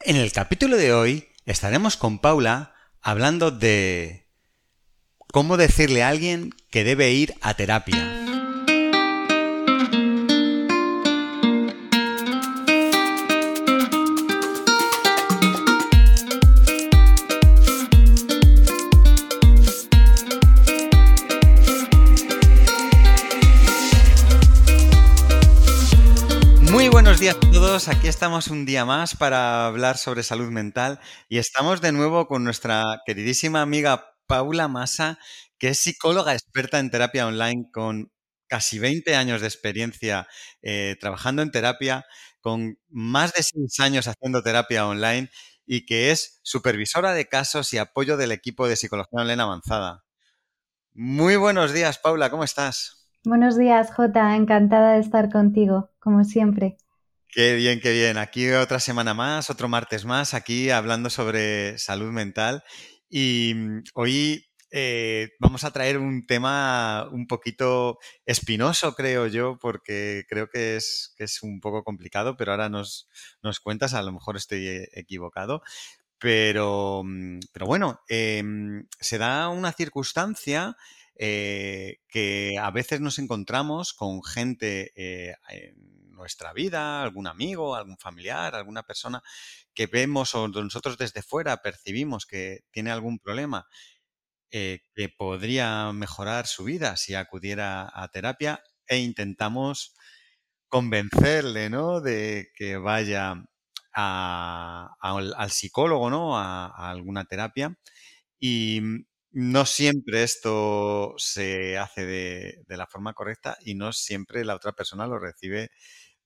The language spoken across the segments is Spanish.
En el capítulo de hoy estaremos con Paula hablando de cómo decirle a alguien que debe ir a terapia. Buenos días a todos, aquí estamos un día más para hablar sobre salud mental y estamos de nuevo con nuestra queridísima amiga Paula Massa, que es psicóloga experta en terapia online con casi 20 años de experiencia eh, trabajando en terapia, con más de 6 años haciendo terapia online y que es supervisora de casos y apoyo del equipo de psicología online avanzada. Muy buenos días, Paula, ¿cómo estás? Buenos días, Jota. Encantada de estar contigo, como siempre. Qué bien, qué bien. Aquí otra semana más, otro martes más, aquí hablando sobre salud mental. Y mm, hoy eh, vamos a traer un tema un poquito espinoso, creo yo, porque creo que es, que es un poco complicado, pero ahora nos, nos cuentas, a lo mejor estoy eh, equivocado. Pero, mm, pero bueno, em, se da una circunstancia eh, que a veces nos encontramos con gente eh, en nuestra vida, algún amigo, algún familiar, alguna persona que vemos o nosotros desde fuera percibimos que tiene algún problema eh, que podría mejorar su vida si acudiera a terapia e intentamos convencerle, ¿no? De que vaya al, psicólogo, ¿no? a alguna terapia. Y, no siempre esto se hace de, la forma correcta y no siempre la otra persona lo recibe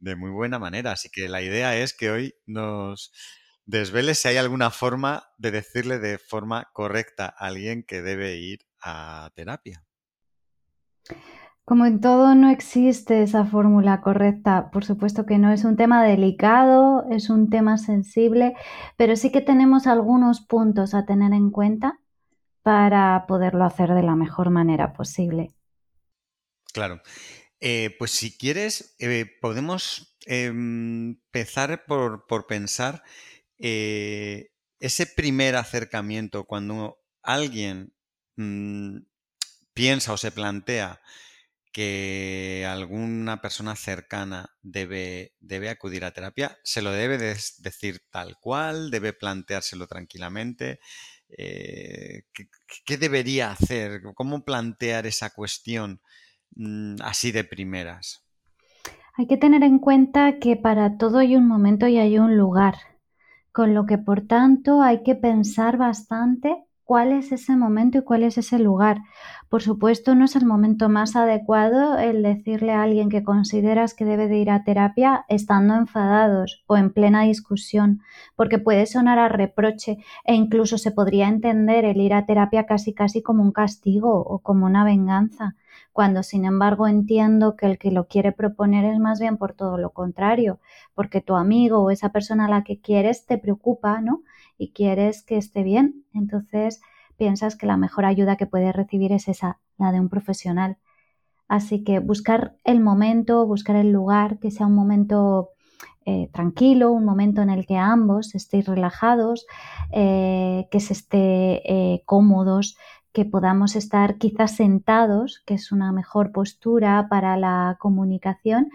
de muy buena manera. Así que la idea es que hoy nos desvele si hay alguna forma de decirle de forma correcta a alguien que debe ir a terapia. Como en todo no existe esa fórmula correcta, por supuesto que no es un tema delicado, es un tema sensible, pero sí que tenemos algunos puntos a tener en cuenta para poderlo hacer de la mejor manera posible. Claro. Eh, pues si quieres, eh, podemos em, empezar por, pensar eh, ese primer acercamiento cuando alguien mm, piensa o se plantea que alguna persona cercana debe, debe, acudir a terapia, se lo debe decir tal cual, debe planteárselo tranquilamente, eh, ¿qué, debería hacer? ¿Cómo plantear esa cuestión mm, así de primeras? Hay que tener en cuenta que para todo hay un momento y hay un lugar, con lo que por tanto hay que pensar bastante cuál es ese momento y cuál es ese lugar. Por supuesto, no es el momento más adecuado el decirle a alguien que consideras que debe de ir a terapia estando enfadados o en plena discusión, porque puede sonar a reproche e incluso se podría entender el ir a terapia casi casi como un castigo o como una venganza, cuando sin embargo entiendo que el que lo quiere proponer es más bien por todo lo contrario, porque tu amigo o esa persona a la que quieres te preocupa, ¿no? y quieres que esté bien, entonces piensas que la mejor ayuda que puedes recibir es esa, la de un profesional. Así que buscar el momento, buscar el lugar, que sea un momento eh, tranquilo, un momento en el que ambos estéis relajados, eh, que se esté eh, cómodos, que podamos estar quizás sentados, que es una mejor postura para la comunicación.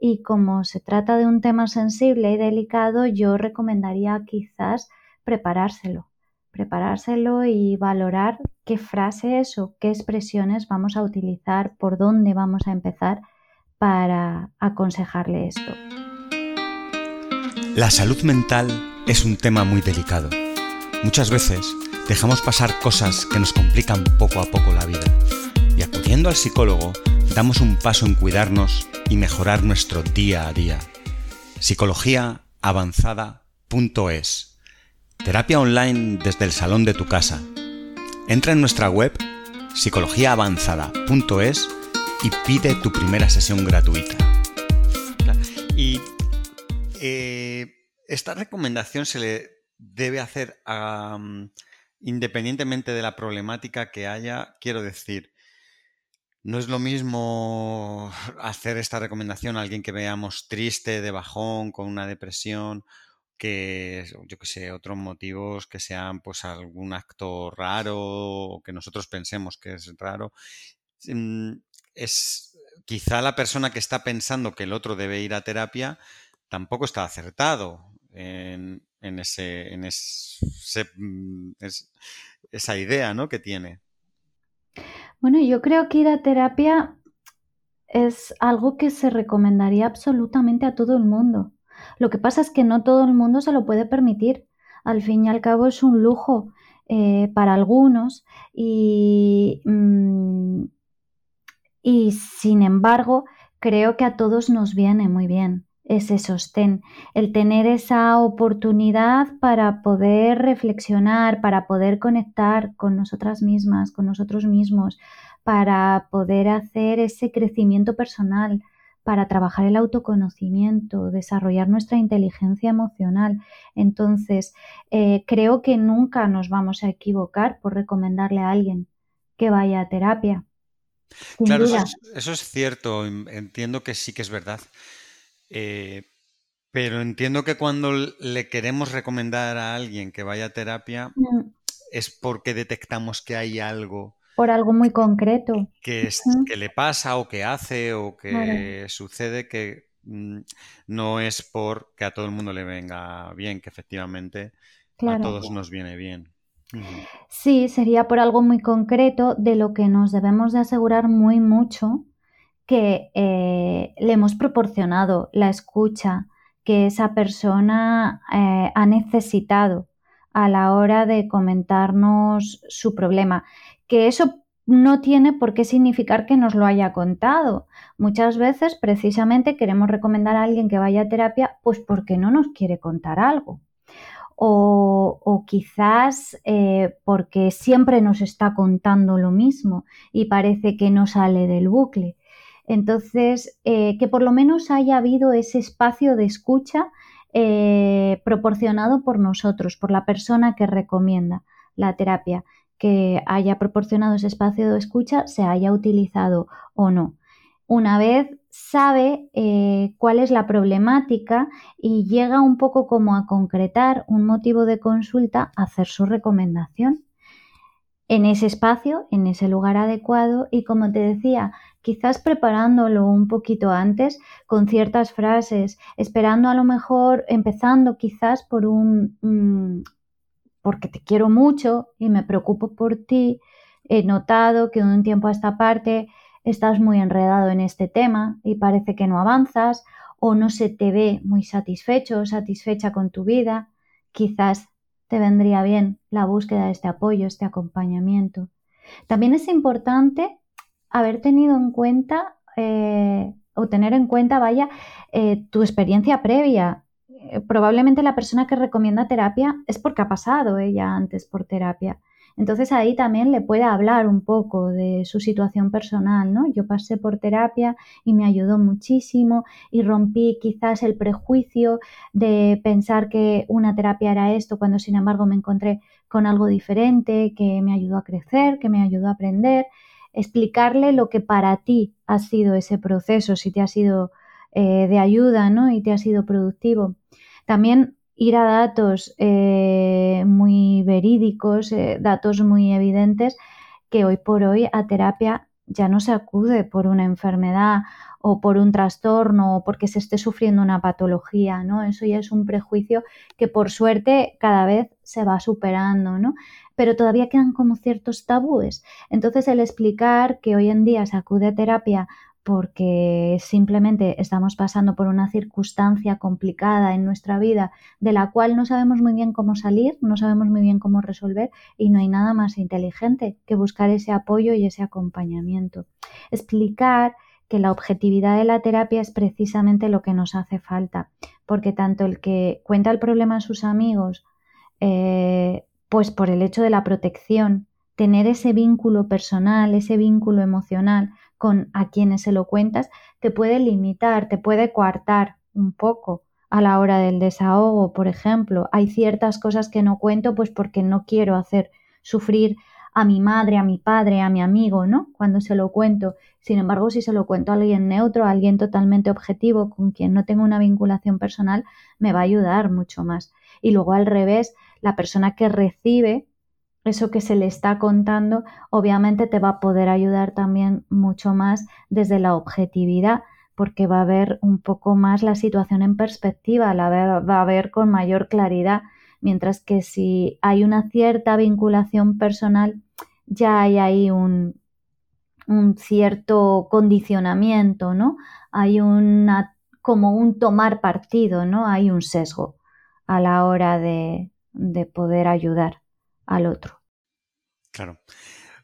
Y como se trata de un tema sensible y delicado, yo recomendaría quizás preparárselo, preparárselo y valorar qué frases o qué expresiones vamos a utilizar, por dónde vamos a empezar para aconsejarle esto. La salud mental es un tema muy delicado. Muchas veces dejamos pasar cosas que nos complican poco a poco la vida y acudiendo al psicólogo damos un paso en cuidarnos y mejorar nuestro día a día. Psicologiaavanzada.es Terapia online desde el salón de tu casa. Entra en nuestra web psicologiaavanzada.es y pide tu primera sesión gratuita. Y eh, esta recomendación se le debe hacer independientemente de la problemática que haya, quiero decir, no es lo mismo hacer esta recomendación a alguien que veamos triste, de bajón, con una depresión, que, yo que sé, otros motivos que sean pues algún acto raro o que nosotros pensemos que es raro. Mm, es quizá la persona que está pensando que el otro debe ir a terapia tampoco está acertado en, ese, en mm, esa idea ¿no? que tiene. Bueno, yo creo que ir a terapia es algo que se recomendaría absolutamente a todo el mundo. Lo que pasa es que no todo el mundo se lo puede permitir. Al fin y al cabo es un lujo eh, para algunos mm, y sin embargo creo que a todos nos viene muy bien ese sostén, el tener esa oportunidad para poder reflexionar, para poder conectar con nosotras mismas, con nosotros mismos, para poder hacer ese crecimiento personal, para trabajar el autoconocimiento, desarrollar nuestra inteligencia emocional. Entonces, eh, creo que nunca nos vamos a equivocar por recomendarle a alguien que vaya a terapia. claro, eso es, cierto, entiendo que sí que es verdad. Eh, pero entiendo que cuando le queremos recomendar a alguien que vaya a terapia mm. es porque detectamos que hay algo por algo muy concreto. Que, que le pasa o que hace o que sucede que mm, no es por que a todo el mundo le venga bien, que efectivamente a todos nos viene bien. Sí, sería por algo muy concreto de lo que nos debemos de asegurar muy mucho que eh, le hemos proporcionado la escucha que esa persona eh, ha necesitado a la hora de comentarnos su problema que eso no tiene por qué significar que nos lo haya contado. Muchas veces precisamente queremos recomendar a alguien que vaya a terapia pues porque no nos quiere contar algo. O, quizás eh, porque siempre nos está contando lo mismo y parece que no sale del bucle. Entonces, eh, que por lo menos haya habido ese espacio de escucha eh, proporcionado por nosotros, por la persona que recomienda la terapia que haya proporcionado ese espacio de escucha se haya utilizado o no. Una vez sabe eh, cuál es la problemática y llega un poco como a concretar un motivo de consulta, hacer su recomendación en ese espacio, en ese lugar adecuado y como te decía, quizás preparándolo un poquito antes con ciertas frases, esperando a lo mejor, empezando quizás por un, mm, porque te quiero mucho y me preocupo por ti, he notado que de un tiempo a esta parte estás muy enredado en este tema y parece que no avanzas o no se te ve muy satisfecho o satisfecha con tu vida, quizás te vendría bien la búsqueda de este apoyo, este acompañamiento. También es importante haber tenido en cuenta eh, o tener en cuenta, vaya, eh, tu experiencia previa. Eh, probablemente la persona que recomienda terapia es porque ha pasado ella antes por terapia. Entonces ahí también le puede hablar un poco de su situación personal, ¿no? Yo pasé por terapia y me ayudó muchísimo y rompí quizás el prejuicio de pensar que una terapia era esto cuando sin embargo me encontré con algo diferente que me ayudó a crecer, que me ayudó a aprender, explicarle lo que para ti ha sido ese proceso, si te ha sido eh, de ayuda, ¿no? Y te ha sido productivo. También ir a datos eh, muy verídicos, eh, datos muy evidentes, que hoy por hoy a terapia ya no se acude por una enfermedad o por un trastorno o porque se esté sufriendo una patología, ¿no? Eso ya es un prejuicio que por suerte cada vez se va superando, ¿no? Pero todavía quedan como ciertos tabúes. Entonces el explicar que hoy en día se acude a terapia porque simplemente estamos pasando por una circunstancia complicada en nuestra vida de la cual no sabemos muy bien cómo salir, no sabemos muy bien cómo resolver y no hay nada más inteligente que buscar ese apoyo y ese acompañamiento. Explicar que la objetividad de la terapia es precisamente lo que nos hace falta, porque tanto el que cuenta el problema a sus amigos, eh, pues por el hecho de la protección, tener ese vínculo personal, ese vínculo emocional con a quienes se lo cuentas, te puede limitar, te puede coartar un poco a la hora del desahogo, por ejemplo. Hay ciertas cosas que no cuento pues porque no quiero hacer sufrir a mi madre, a mi padre, a mi amigo, ¿no? Cuando se lo cuento. Sin embargo, si se lo cuento a alguien neutro, a alguien totalmente objetivo, con quien no tengo una vinculación personal, me va a ayudar mucho más. Y luego al revés, la persona que recibe eso que se le está contando, obviamente te va a poder ayudar también mucho más desde la objetividad, porque va a ver un poco más la situación en perspectiva, la va a ver con mayor claridad, mientras que si hay una cierta vinculación personal, ya hay ahí un, cierto condicionamiento, ¿no? Hay una como un tomar partido, ¿no? Hay un sesgo a la hora de poder ayudar al otro. Claro.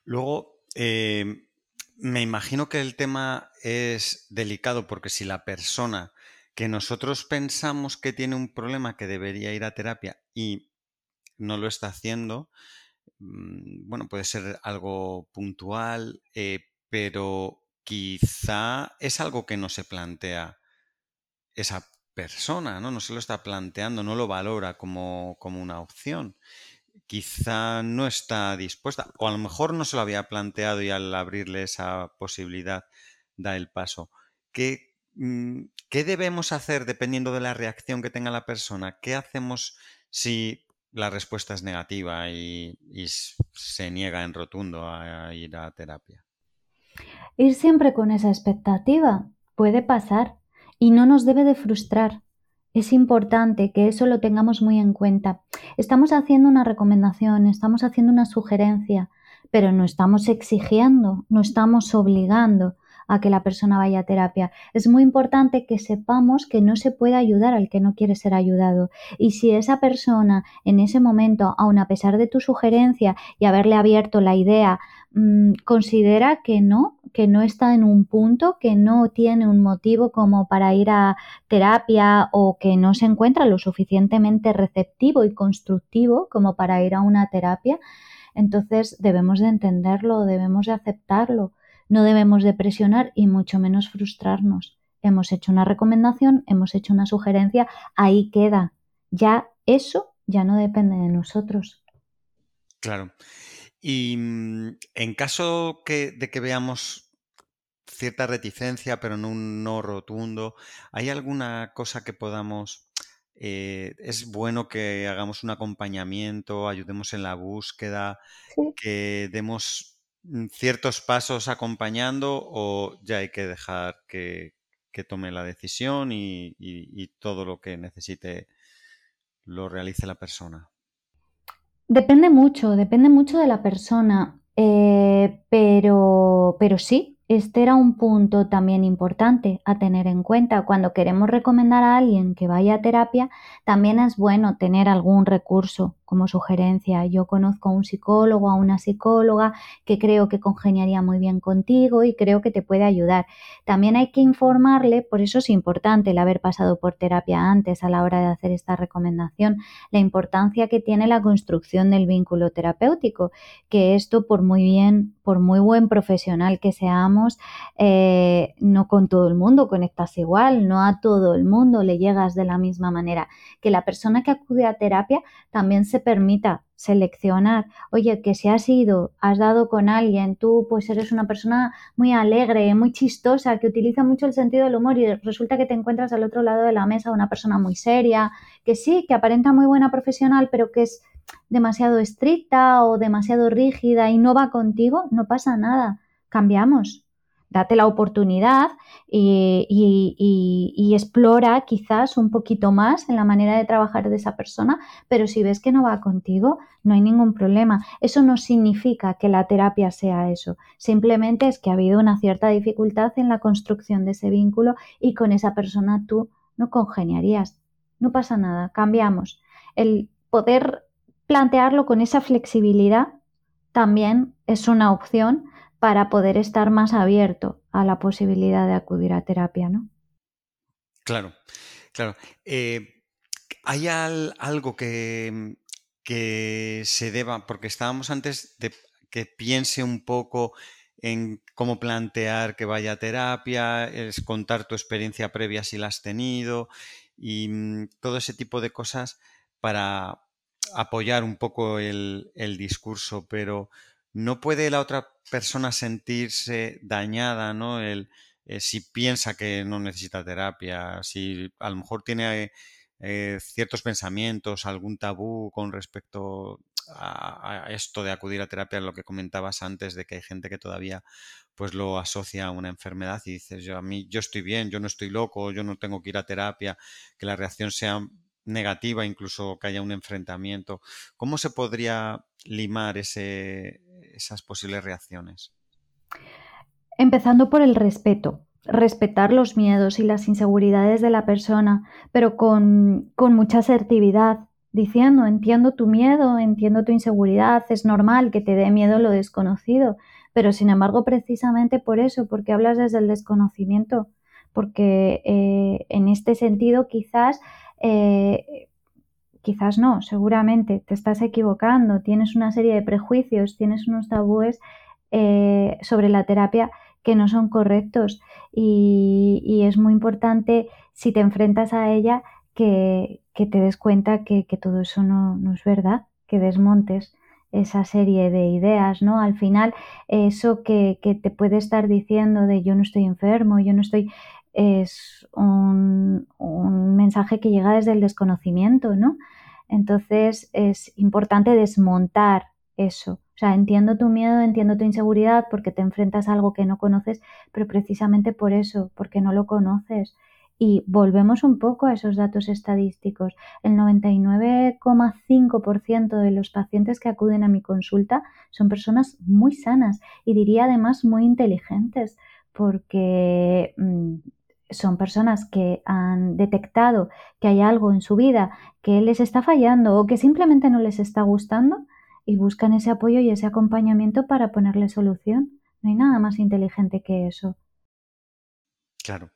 Luego, eh, me imagino que el tema es delicado porque si la persona que nosotros pensamos que tiene un problema que debería ir a terapia y no lo está haciendo, mm, bueno, puede ser algo puntual, eh, pero quizá es algo que no se plantea esa persona, ¿no? No se lo está planteando, no lo valora como, como una opción quizá no está dispuesta, o a lo mejor no se lo había planteado y al abrirle esa posibilidad da el paso. ¿Qué, mm, ¿Qué, debemos hacer dependiendo de la reacción que tenga la persona? ¿Qué hacemos si la respuesta es negativa y, y se niega en rotundo a ir a terapia? Ir siempre con esa expectativa puede pasar y no nos debe de frustrar. Es importante que eso lo tengamos muy en cuenta. Estamos haciendo una recomendación, estamos haciendo una sugerencia, pero no estamos exigiendo, no estamos obligando a que la persona vaya a terapia. Es muy importante que sepamos que no se puede ayudar al que no quiere ser ayudado. Y si esa persona en ese momento, aun a pesar de tu sugerencia y haberle abierto la idea, mm, considera que no, que no está en un punto, que no tiene un motivo como para ir a terapia o que no se encuentra lo suficientemente receptivo y constructivo como para ir a una terapia, entonces debemos de entenderlo, debemos de aceptarlo, no debemos de presionar y mucho menos frustrarnos. Hemos hecho una recomendación, hemos hecho una sugerencia, ahí queda. Ya eso ya no depende de nosotros. Claro. Y mm, en caso de que veamos cierta reticencia, pero no un no rotundo. ¿Hay alguna cosa que podamos... Eh, es bueno que hagamos un acompañamiento, ayudemos en la búsqueda, que demos ciertos pasos acompañando o ya hay que dejar que, tome la decisión y, todo lo que necesite lo realice la persona? Depende mucho, depende mucho de la persona, eh, pero, pero sí, este era un punto también importante a tener en cuenta. Cuando queremos recomendar a alguien que vaya a terapia, también es bueno tener algún recurso como sugerencia. Yo conozco a un psicólogo, a una psicóloga que creo que congeniaría muy bien contigo y creo que te puede ayudar. También hay que informarle, por eso es importante el haber pasado por terapia antes a la hora de hacer esta recomendación, la importancia que tiene la construcción del vínculo terapéutico, que esto por muy bien, por muy buen profesional que seamos, eh, no con todo el mundo conectas igual, no a todo el mundo le llegas de la misma manera. Que la persona que acude a terapia también se permita seleccionar, oye, que si has ido, has dado con alguien, tú pues eres una persona muy alegre, muy chistosa, que utiliza mucho el sentido del humor y resulta que te encuentras al otro lado de la mesa una persona muy seria, que sí, que aparenta muy buena profesional, pero que es demasiado estricta o demasiado rígida y no va contigo, no pasa nada, cambiamos, date la oportunidad y, explora quizás un poquito más en la manera de trabajar de esa persona, pero si ves que no va contigo, no hay ningún problema. Eso no significa que la terapia sea eso, simplemente es que ha habido una cierta dificultad en la construcción de ese vínculo y con esa persona tú no congeniarías. No pasa nada, cambiamos. El poder plantearlo con esa flexibilidad también es una opción para poder estar más abierto a la posibilidad de acudir a terapia, ¿no? Claro, claro. Eh, ¿Hay algo que, que se deba, porque estábamos antes de que piense un poco en cómo plantear que vaya a terapia, es contar tu experiencia previa si la has tenido y mm, todo ese tipo de cosas para apoyar un poco el discurso, pero no puede la otra persona sentirse dañada, ¿no? El, eh, si piensa que no necesita terapia, si a lo mejor tiene eh, ciertos pensamientos, algún tabú con respecto a, esto de acudir a terapia, lo que comentabas antes de que hay gente que todavía pues lo asocia a una enfermedad y dices, yo a mí yo estoy bien, yo no estoy loco, yo no tengo que ir a terapia, que la reacción sea negativa, incluso que haya un enfrentamiento. ¿Cómo se podría limar ese, esas posibles reacciones? Empezando por el respeto. Respetar los miedos y las inseguridades de la persona, pero con, con mucha asertividad, diciendo, entiendo tu miedo, entiendo tu inseguridad, es normal que te dé miedo lo desconocido, pero sin embargo, precisamente por eso, porque hablas desde el desconocimiento, porque eh, en este sentido quizás, eh, quizás no, seguramente te estás equivocando, tienes una serie de prejuicios, tienes unos tabúes eh, sobre la terapia que no son correctos y, es muy importante si te enfrentas a ella que, te des cuenta que, todo eso no, no es verdad, que desmontes esa serie de ideas, ¿no? Al final, eso que, te puede estar diciendo de yo no estoy enfermo, yo no estoy, es un, mensaje que llega desde el desconocimiento, ¿no? Entonces es importante desmontar eso. O sea, entiendo tu miedo, entiendo tu inseguridad porque te enfrentas a algo que no conoces, pero precisamente por eso, porque no lo conoces. Y volvemos un poco a esos datos estadísticos. El 99,5% de los pacientes que acuden a mi consulta son personas muy sanas y diría además muy inteligentes porque mm, son personas que han detectado que hay algo en su vida que les está fallando o que simplemente no les está gustando y buscan ese apoyo y ese acompañamiento para ponerle solución. No hay nada más inteligente que eso. Claro,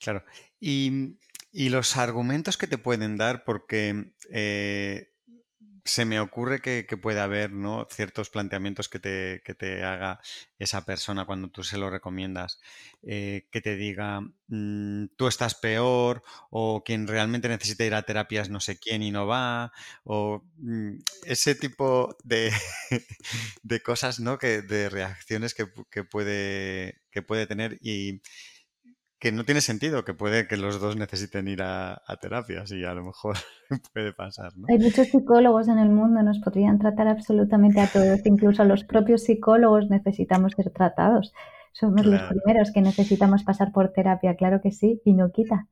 claro. Y, los argumentos que te pueden dar, porque eh, se me ocurre que, puede haber ¿no? ciertos planteamientos que te, que te, haga esa persona cuando tú se lo recomiendas, eh, que te diga, mm, tú estás peor, o quien realmente necesita ir a terapias no sé quién y no va, o mm, ese tipo de, de, cosas, ¿no? Que, de reacciones que, puede, que puede tener y que no tiene sentido, que puede que los dos necesiten ir a, terapias y a lo mejor puede pasar. ¿no? Hay muchos psicólogos en el mundo, nos podrían tratar absolutamente a todos, incluso los propios psicólogos necesitamos ser tratados. Somos los primeros que necesitamos pasar por terapia, claro que sí, y no quita.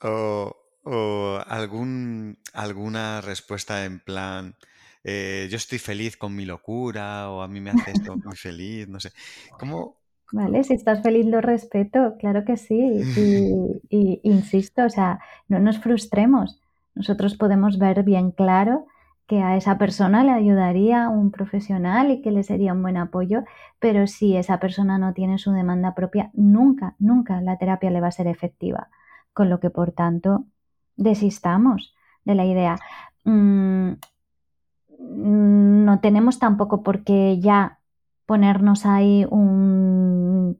O, algún, alguna respuesta en plan, eh, yo estoy feliz con mi locura o a mí me hace esto muy feliz, no sé. ¿Cómo, Vale, si estás feliz lo respeto, claro que sí. Y, insisto, o sea, no nos frustremos. Nosotros podemos ver bien claro que a esa persona le ayudaría un profesional y que le sería un buen apoyo, pero si esa persona no tiene su demanda propia, nunca, nunca la terapia le va a ser efectiva. Con lo que, por tanto, desistamos de la idea. Mm, no tenemos tampoco porque ya ponernos ahí una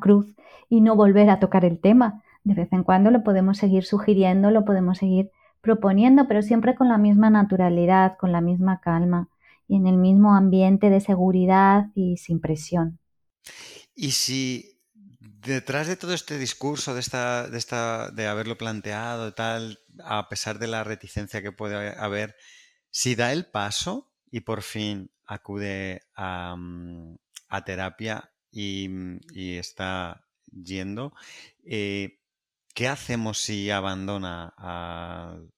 cruz y no volver a tocar el tema. De vez en cuando lo podemos seguir sugiriendo, lo podemos seguir proponiendo, pero siempre con la misma naturalidad, con la misma calma y en el mismo ambiente de seguridad y sin presión. Y si detrás de todo este discurso, de esta, de esta, de haberlo planteado, tal, a pesar de la reticencia que puede haber, si da el paso y por fin acude a, mm, terapia mm, y, está yendo, eh, ¿qué hacemos si abandona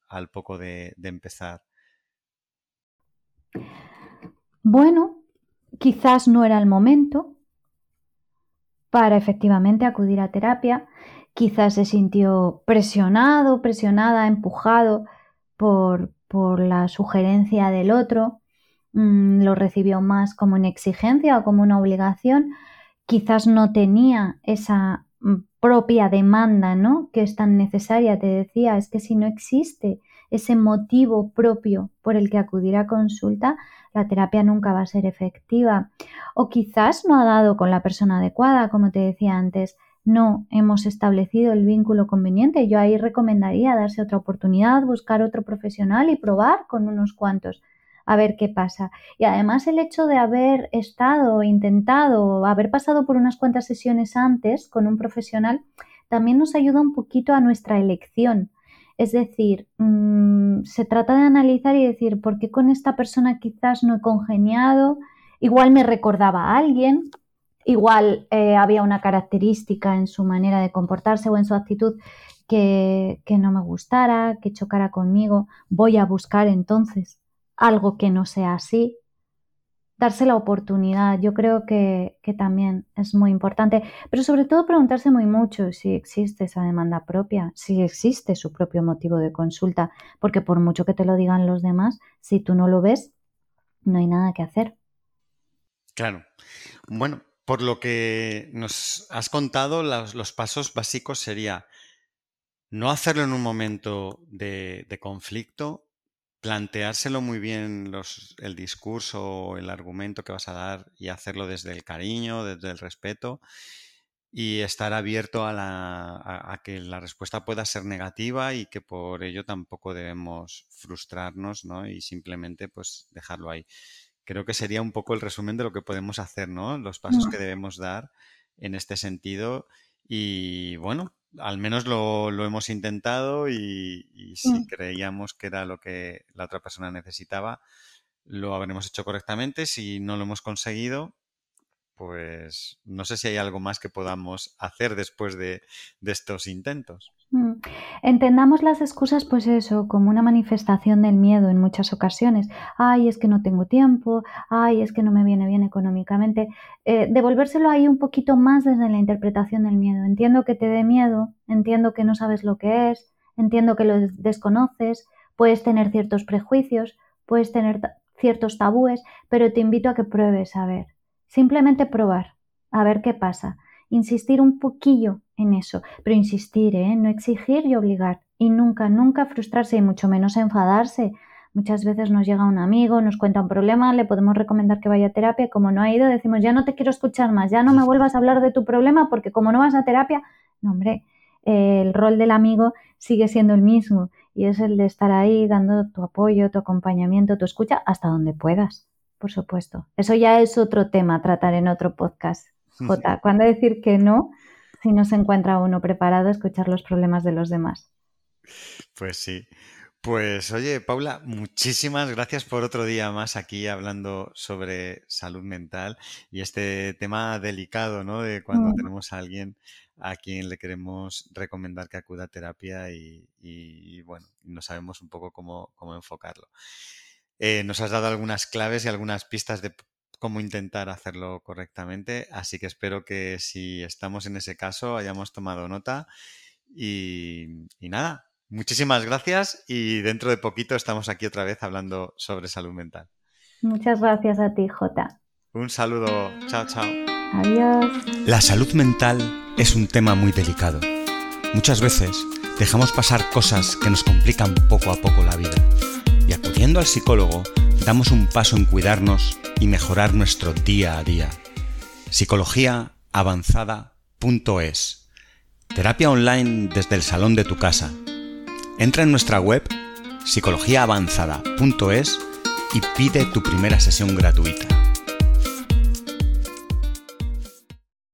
al poco de, empezar? Bueno, quizás no era el momento para efectivamente acudir a terapia. Quizás se sintió presionado, presionada, empujado por, por la sugerencia del otro Mm, lo recibió más como una exigencia o como una obligación, quizás no tenía esa mm, propia demanda, ¿no? Que es tan necesaria, te decía, es que si no existe ese motivo propio por el que acudir a consulta, la terapia nunca va a ser efectiva. O quizás no ha dado con la persona adecuada, como te decía antes, no hemos establecido el vínculo conveniente. Yo ahí recomendaría darse otra oportunidad, buscar otro profesional y probar con unos cuantos a ver qué pasa. Y además el hecho de haber estado, intentado, haber pasado por unas cuantas sesiones antes con un profesional, también nos ayuda un poquito a nuestra elección. Es decir, mm, se trata de analizar y decir, ¿por qué con esta persona quizás no he congeniado? Igual me recordaba a alguien, igual eh, había una característica en su manera de comportarse o en su actitud que, que no me gustara, que chocara conmigo. Voy a buscar entonces algo que no sea así, darse la oportunidad. Yo creo que, también es muy importante, pero sobre todo preguntarse muy mucho si existe esa demanda propia, si existe su propio motivo de consulta, porque por mucho que te lo digan los demás, si tú no lo ves, no hay nada que hacer. Claro. Bueno, por lo que nos has contado, los, pasos básicos sería no hacerlo en un momento de conflicto, planteárselo muy bien los, el discurso o el argumento que vas a dar y hacerlo desde el cariño, desde el respeto y estar abierto a, la, a, que la respuesta pueda ser negativa y que por ello tampoco debemos frustrarnos ¿no? y simplemente pues dejarlo ahí. Creo que sería un poco el resumen de lo que podemos hacer, ¿no? Los pasos que debemos dar en este sentido y bueno, al menos lo, hemos intentado y, si mm. creíamos que era lo que la otra persona necesitaba, lo habremos hecho correctamente. Si no lo hemos conseguido, pues no sé si hay algo más que podamos hacer después de estos intentos. Mm. Entendamos las excusas, pues eso, como una manifestación del miedo en muchas ocasiones. Ay, es que no tengo tiempo, ay, es que no me viene bien económicamente. Eh, devolvérselo ahí un poquito más desde la interpretación del miedo. Entiendo que te dé miedo, entiendo que no sabes lo que es, entiendo que lo desconoces, puedes tener ciertos prejuicios, puedes tener ciertos tabúes, pero te invito a que pruebes a ver. Simplemente probar, a ver qué pasa insistir un poquillo en eso, pero insistir, ¿eh? no exigir y obligar. Y nunca, nunca frustrarse y mucho menos enfadarse. Muchas veces nos llega un amigo, nos cuenta un problema, le podemos recomendar que vaya a terapia, como no ha ido, decimos, ya no te quiero escuchar más, ya no me vuelvas a hablar de tu problema porque como no vas a terapia, no hombre, el rol del amigo sigue siendo el mismo y es el de estar ahí dando tu apoyo, tu acompañamiento, tu escucha hasta donde puedas, por supuesto. Eso ya es otro tema a tratar en otro podcast. J. ¿Cuándo decir que no si no se encuentra uno preparado a escuchar los problemas de los demás? Pues sí. Pues oye, Paula, muchísimas gracias por otro día más aquí hablando sobre salud mental y este tema delicado, ¿no? De cuando mm. tenemos a alguien a quien le queremos recomendar que acuda a terapia y, bueno, no sabemos un poco cómo, enfocarlo. Eh, nos has dado algunas claves y algunas pistas de cómo intentar hacerlo correctamente. Así que espero que si estamos en ese caso hayamos tomado nota. Y, nada, muchísimas gracias y dentro de poquito estamos aquí otra vez hablando sobre salud mental. Muchas gracias a ti, Jota. Un saludo. Chao, chao. Adiós. La salud mental es un tema muy delicado. Muchas veces dejamos pasar cosas que nos complican poco a poco la vida. Y acudiendo al psicólogo, damos un paso en cuidarnos y mejorar nuestro día a día. Psicologiaavanzada.es Terapia online desde el salón de tu casa. Entra en nuestra web psicologiaavanzada.es y pide tu primera sesión gratuita.